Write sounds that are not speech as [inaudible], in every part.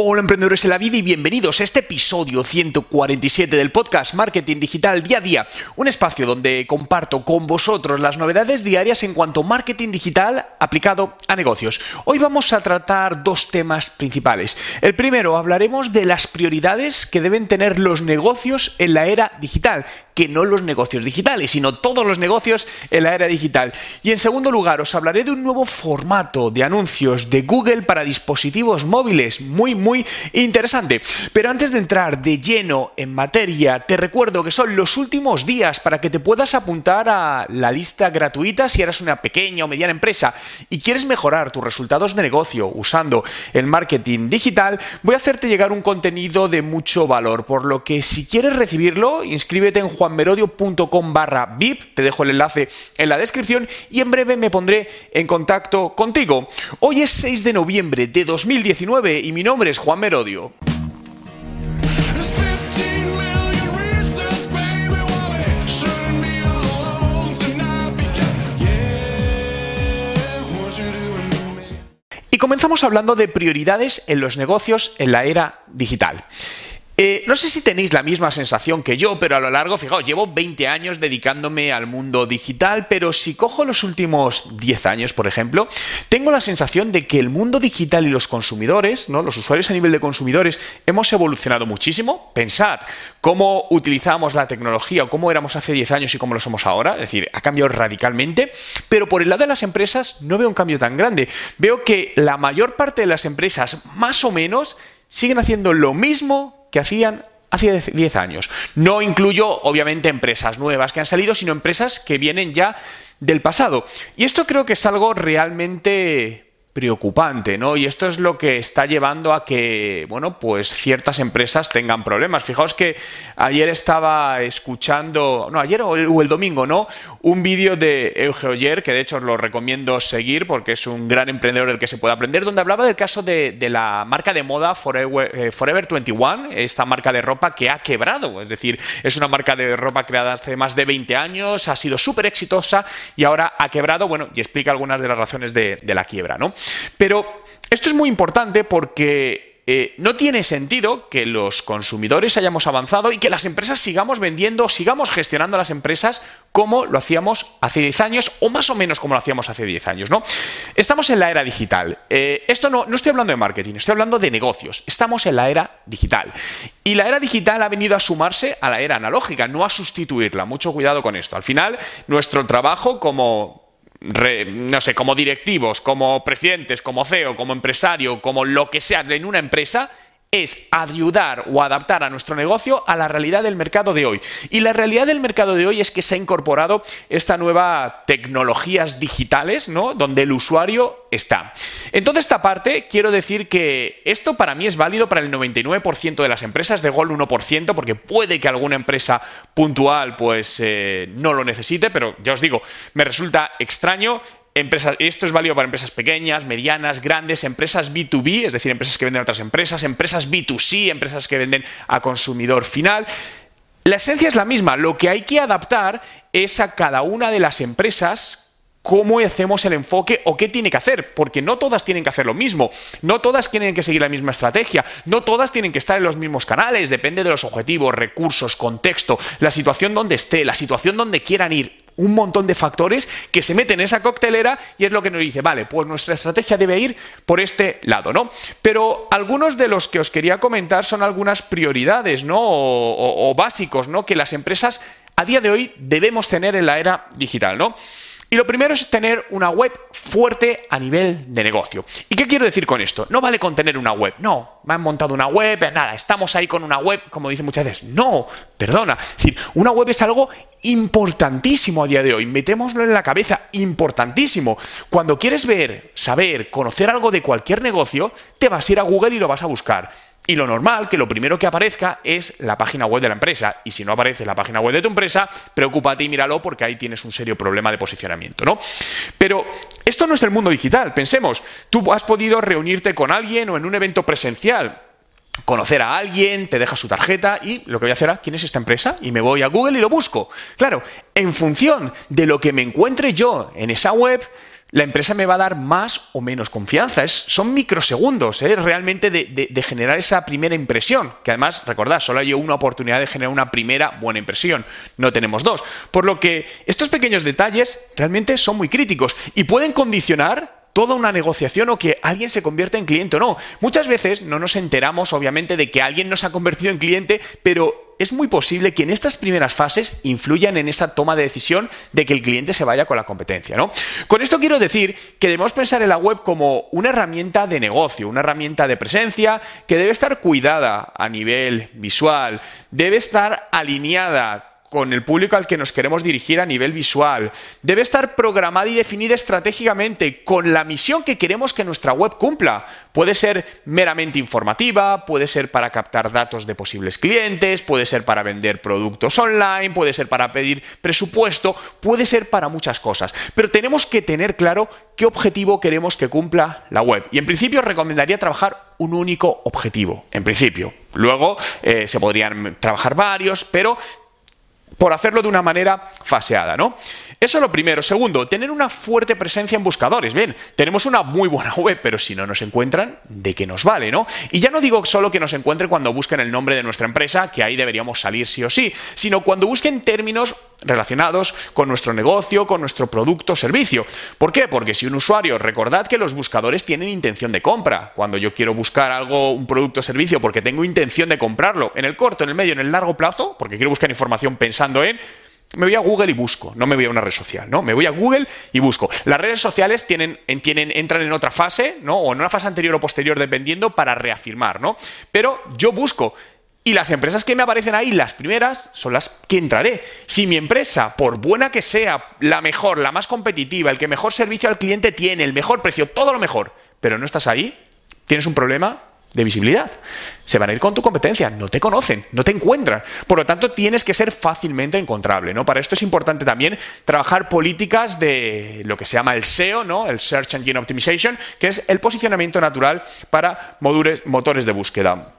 Hola emprendedores en la vida y bienvenidos a este episodio 147 del podcast Marketing Digital Día a Día, un espacio donde comparto con vosotros las novedades diarias en cuanto a marketing digital aplicado a negocios. Hoy vamos a tratar dos temas principales. El primero, hablaremos de las prioridades que deben tener los negocios en la era digital, que no los negocios digitales, sino todos los negocios en la era digital. Y en segundo lugar, os hablaré de un nuevo formato de anuncios de Google para dispositivos móviles, muy, muy interesante. Pero antes de entrar de lleno en materia, te recuerdo que son los últimos días para que te puedas apuntar a la lista gratuita si eres una pequeña o mediana empresa y quieres mejorar tus resultados de negocio usando el marketing digital, voy a hacerte llegar un contenido de mucho valor, por lo que si quieres recibirlo, inscríbete en juanmerodio.com barra VIP, te dejo el enlace en la descripción y en breve me pondré en contacto contigo. Hoy es 6 de noviembre de 2019 y mi nombre es Juan Merodio. There's 15 million reasons, baby, why we shouldn't be alone tonight. Because, yeah, what you doing to me? Y comenzamos hablando de prioridades en los negocios en la era digital. Eh, no sé si tenéis la misma sensación que yo, pero a lo largo, fijaos, llevo 20 años dedicándome al mundo digital, pero si cojo los últimos 10 años, por ejemplo, tengo la sensación de que el mundo digital y los consumidores, ¿no? los usuarios a nivel de consumidores, hemos evolucionado muchísimo. Pensad cómo utilizamos la tecnología o cómo éramos hace 10 años y cómo lo somos ahora, es decir, ha cambiado radicalmente, pero por el lado de las empresas no veo un cambio tan grande. Veo que la mayor parte de las empresas, más o menos, siguen haciendo lo mismo que hacían hace 10 años. No incluyo, obviamente, empresas nuevas que han salido, sino empresas que vienen ya del pasado. Y esto creo que es algo realmente preocupante, ¿no? Y esto es lo que está llevando a que, bueno, pues ciertas empresas tengan problemas. Fijaos que ayer estaba escuchando, no, ayer o el, domingo, ¿no? Un vídeo de Euge Oyer, que de hecho os lo recomiendo seguir porque es un gran emprendedor del que se puede aprender, donde hablaba del caso de, de la marca de moda Forever, eh, Forever 21, esta marca de ropa que ha quebrado. Es decir, es una marca de ropa creada hace más de 20 años, ha sido súper exitosa y ahora ha quebrado, bueno, y explica algunas de las razones de, de la quiebra, ¿no? Pero esto es muy importante porque eh, no tiene sentido que los consumidores hayamos avanzado y que las empresas sigamos vendiendo, sigamos gestionando las empresas como lo hacíamos hace 10 años o más o menos como lo hacíamos hace 10 años, ¿no? Estamos en la era digital. Eh, esto no, no estoy hablando de marketing, estoy hablando de negocios. Estamos en la era digital. Y la era digital ha venido a sumarse a la era analógica, no a sustituirla. Mucho cuidado con esto. Al final, nuestro trabajo como re- no sé, como directivos, como presidentes, como CEO, como empresario, como lo que sea en una empresa, es ayudar o adaptar a nuestro negocio a la realidad del mercado de hoy. Y la realidad del mercado de hoy es que se ha incorporado esta nueva tecnologías digitales, ¿no? Donde el usuario está. En toda esta parte, quiero decir que esto para mí es válido para el 99% de las empresas, de Gol 1%, porque puede que alguna empresa puntual pues eh, no lo necesite, pero ya os digo, me resulta extraño Esto es válido para empresas pequeñas, medianas, grandes, empresas B2B, es decir, empresas que venden a otras empresas, empresas B2C, empresas que venden a consumidor final. La esencia es la misma, lo que hay que adaptar es a cada una de las empresas cómo hacemos el enfoque o qué tiene que hacer, porque no todas tienen que hacer lo mismo, no todas tienen que seguir la misma estrategia, no todas tienen que estar en los mismos canales, depende de los objetivos, recursos, contexto, la situación donde esté, la situación donde quieran ir, un montón de factores que se meten en esa coctelera y es lo que nos dice, vale, pues nuestra estrategia debe ir por este lado, ¿no? Pero algunos de los que os quería comentar son algunas prioridades, ¿no? O, básicos, ¿no? Que las empresas a día de hoy debemos tener en la era digital, ¿no? Y lo primero es tener una web fuerte a nivel de negocio. ¿Y qué quiero decir con esto? No vale con tener una web. No, me han montado una web, nada, estamos ahí con una web, como dicen muchas veces. No, perdona. Es decir, una web es algo importantísimo a día de hoy. Metémoslo en la cabeza, importantísimo. Cuando quieres ver, saber, conocer algo de cualquier negocio, te vas a ir a Google y lo vas a buscar. Y lo normal, que lo primero que aparezca es la página web de la empresa. Y si no aparece la página web de tu empresa, preocúpate y míralo porque ahí tienes un serio problema de posicionamiento, ¿no? Pero esto no es el mundo digital. Pensemos, tú has podido reunirte con alguien o en un evento presencial conocer a alguien, te deja su tarjeta y lo que voy a hacer es, ¿quién es esta empresa? Y me voy a Google y lo busco. Claro, en función de lo que me encuentre yo en esa web, la empresa me va a dar más o menos confianza. Son microsegundos ¿eh? realmente de, de, generar esa primera impresión. Que además, recordad, solo hay una oportunidad de generar una primera buena impresión. No tenemos dos. Por lo que estos pequeños detalles realmente son muy críticos y pueden condicionar toda una negociación o que alguien se convierta en cliente o no. Muchas veces no nos enteramos, obviamente, de que alguien nos ha convertido en cliente, pero es muy posible que en estas primeras fases influyan en esa toma de decisión de que el cliente se vaya con la competencia. ¿no? Con esto quiero decir que debemos pensar en la web como una herramienta de negocio, una herramienta de presencia que debe estar cuidada a nivel visual, debe estar alineada con el público al que nos queremos dirigir a nivel visual. Debe estar programada y definida estratégicamente con la misión que queremos que nuestra web cumpla. Puede ser meramente informativa, puede ser para captar datos de posibles clientes, puede ser para vender productos online, puede ser para pedir presupuesto, puede ser para muchas cosas. Pero tenemos que tener claro qué objetivo queremos que cumpla la web. Y en principio recomendaría trabajar un único objetivo, en principio. Luego eh, se podrían trabajar varios, pero por hacerlo de una manera faseada, ¿no? Eso es lo primero. Segundo, tener una fuerte presencia en buscadores. Bien, tenemos una muy buena [laughs] web, pero si no nos encuentran, ¿de qué nos vale, no? Y ya no digo solo que nos encuentren cuando busquen el nombre de nuestra empresa, que ahí deberíamos salir sí o sí, sino cuando busquen términos relacionados con nuestro negocio, con nuestro producto o servicio. ¿Por qué? Porque si un usuario, recordad que los buscadores tienen intención de compra. Cuando yo quiero buscar algo, un producto o servicio, porque tengo intención de comprarlo en el corto, en el medio, en el largo plazo, porque quiero buscar información pensando en me voy a Google y busco, no me voy a una red social, ¿no? Me voy a Google y busco. Las redes sociales tienen, tienen, entran en otra fase, ¿no? O en una fase anterior o posterior, dependiendo, para reafirmar, ¿no? Pero yo busco. Y las empresas que me aparecen ahí, las primeras, son las que entraré. Si mi empresa, por buena que sea, la mejor, la más competitiva, el que mejor servicio al cliente tiene, el mejor precio, todo lo mejor, pero no estás ahí, tienes un problema de visibilidad. Se van a ir con tu competencia, no te conocen, no te encuentran. Por lo tanto, tienes que ser fácilmente encontrable. ¿no? Para esto es importante también trabajar políticas de lo que se llama el SEO, ¿no? el Search Engine Optimization, que es el posicionamiento natural para motores de búsqueda.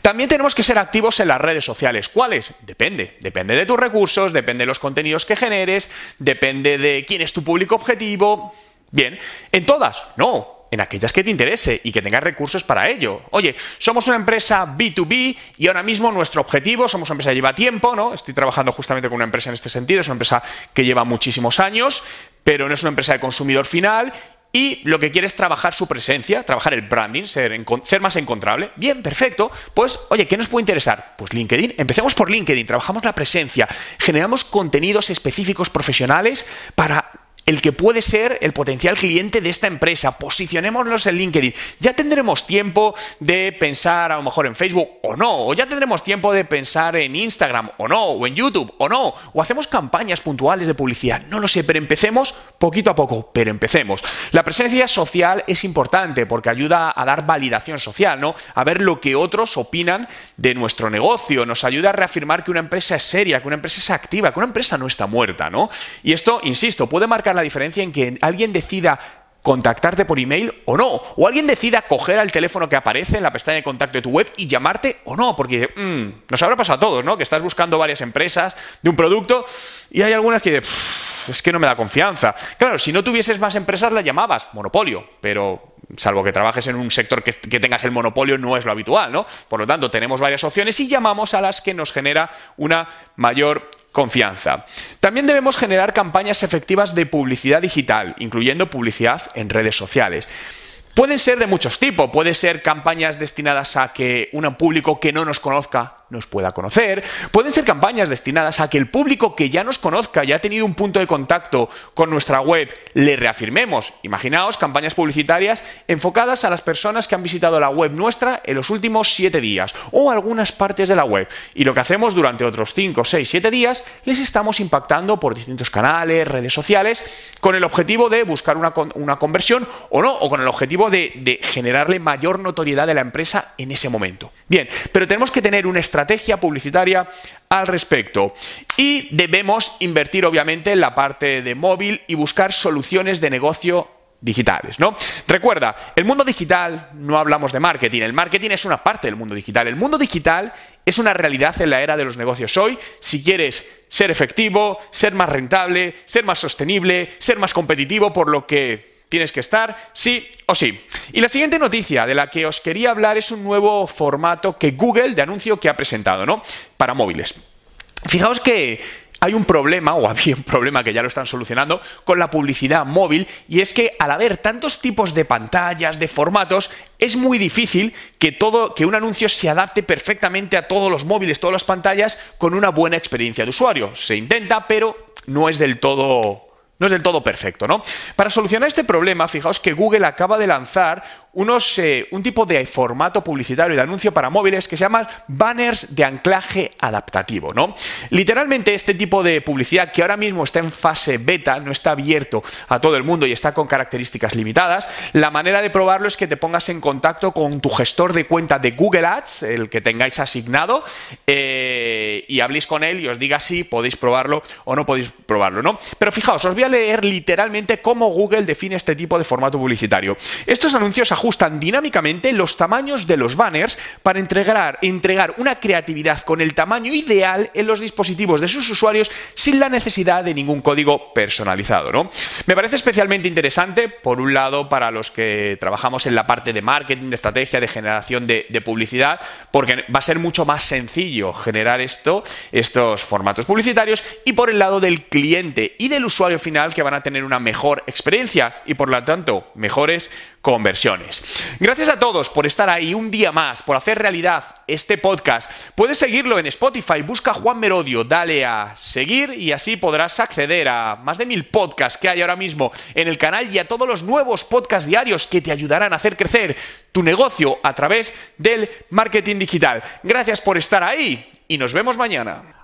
También tenemos que ser activos en las redes sociales. ¿Cuáles? Depende. Depende de tus recursos, depende de los contenidos que generes, depende de quién es tu público objetivo. Bien, ¿en todas? No, en aquellas que te interese y que tengas recursos para ello. Oye, somos una empresa B2B y ahora mismo nuestro objetivo, somos una empresa que lleva tiempo, ¿no? Estoy trabajando justamente con una empresa en este sentido, es una empresa que lleva muchísimos años, pero no es una empresa de consumidor final y lo que quiere es trabajar su presencia, trabajar el branding, ser, ser, más encontrable. Bien, perfecto. Pues, oye, ¿qué nos puede interesar? Pues LinkedIn. Empecemos por LinkedIn, trabajamos la presencia, generamos contenidos específicos profesionales para el que puede ser el potencial cliente de esta empresa. Posicionémonos en LinkedIn. Ya tendremos tiempo de pensar a lo mejor en Facebook o no, o ya tendremos tiempo de pensar en Instagram o no, o en YouTube o no, o hacemos campañas puntuales de publicidad. No lo sé, pero empecemos poquito a poco, pero empecemos. La presencia social es importante porque ayuda a dar validación social, ¿no? A ver lo que otros opinan de nuestro negocio, nos ayuda a reafirmar que una empresa es seria, que una empresa es activa, que una empresa no está muerta, ¿no? Y esto, insisto, puede marcar la diferencia en que alguien decida contactarte por email o no. O alguien decida coger al teléfono que aparece en la pestaña de contacto de tu web y llamarte o no. Porque mmm, nos habrá pasado a todos, ¿no? Que estás buscando varias empresas de un producto y hay algunas que es que no me da confianza. Claro, si no tuvieses más empresas la llamabas monopolio, pero salvo que trabajes en un sector que, que, tengas el monopolio, no es lo habitual, ¿no? Por lo tanto, tenemos varias opciones y llamamos a las que nos genera una mayor confianza. También debemos generar campañas efectivas de publicidad digital, incluyendo publicidad en redes sociales. Pueden ser de muchos tipos, pueden ser campañas destinadas a que un público que no nos conozca nos pueda conocer. Pueden ser campañas destinadas a que el público que ya nos conozca, ya ha tenido un punto de contacto con nuestra web, le reafirmemos. Imaginaos campañas publicitarias enfocadas a las personas que han visitado la web nuestra en los últimos 7 días o algunas partes de la web. Y lo que hacemos durante otros 5, 6, 7 días, les estamos impactando por distintos canales, redes sociales, con el objetivo de buscar una, una conversión o no, o con el objetivo de, de generarle mayor notoriedad de la empresa en ese momento. Bien, pero tenemos que tener una estrategia publicitaria al respecto y debemos invertir obviamente en la parte de móvil y buscar soluciones de negocio digitales, ¿no? Recuerda, el mundo digital no hablamos de marketing, el marketing es una parte del mundo digital. El mundo digital es una realidad en la era de los negocios hoy. Si quieres ser efectivo, ser más rentable, ser más sostenible, ser más competitivo, por lo que tienes que estar sí o sí. Y la siguiente noticia de la que os quería hablar es un nuevo formato que Google de anuncio que ha presentado, ¿no? Para móviles. Fijaos que hay un problema, o había un problema que ya lo están solucionando, con la publicidad móvil, y es que al haber tantos tipos de pantallas, de formatos, es muy difícil que todo, que un anuncio se adapte perfectamente a todos los móviles, todas las pantallas, con una buena experiencia de usuario. Se intenta, pero no es del todo. No es del todo perfecto, ¿no? Para solucionar este problema, fijaos que Google acaba de lanzar unos, eh, un tipo de formato publicitario de anuncio para móviles que se llaman banners de anclaje adaptativo, ¿no? Literalmente este tipo de publicidad que ahora mismo está en fase beta, no está abierto a todo el mundo y está con características limitadas, la manera de probarlo es que te pongas en contacto con tu gestor de cuenta de Google Ads, el que tengáis asignado, eh, y habléis con él y os diga si podéis probarlo o no podéis probarlo, ¿no? Pero fijaos, os voy a leer literalmente cómo Google define este tipo de formato publicitario. Estos anuncios ajustan dinámicamente los tamaños de los banners para entregar, entregar una creatividad con el tamaño ideal en los dispositivos de sus usuarios sin la necesidad de ningún código personalizado. ¿no? Me parece especialmente interesante, por un lado, para los que trabajamos en la parte de marketing, de estrategia, de generación de, de publicidad, porque va a ser mucho más sencillo generar esto, estos formatos publicitarios, y por el lado del cliente y del usuario final que van a tener una mejor experiencia y por lo tanto mejores conversiones. Gracias a todos por estar ahí un día más, por hacer realidad este podcast. Puedes seguirlo en Spotify, busca Juan Merodio, dale a seguir y así podrás acceder a más de mil podcasts que hay ahora mismo en el canal y a todos los nuevos podcasts diarios que te ayudarán a hacer crecer tu negocio a través del marketing digital. Gracias por estar ahí y nos vemos mañana.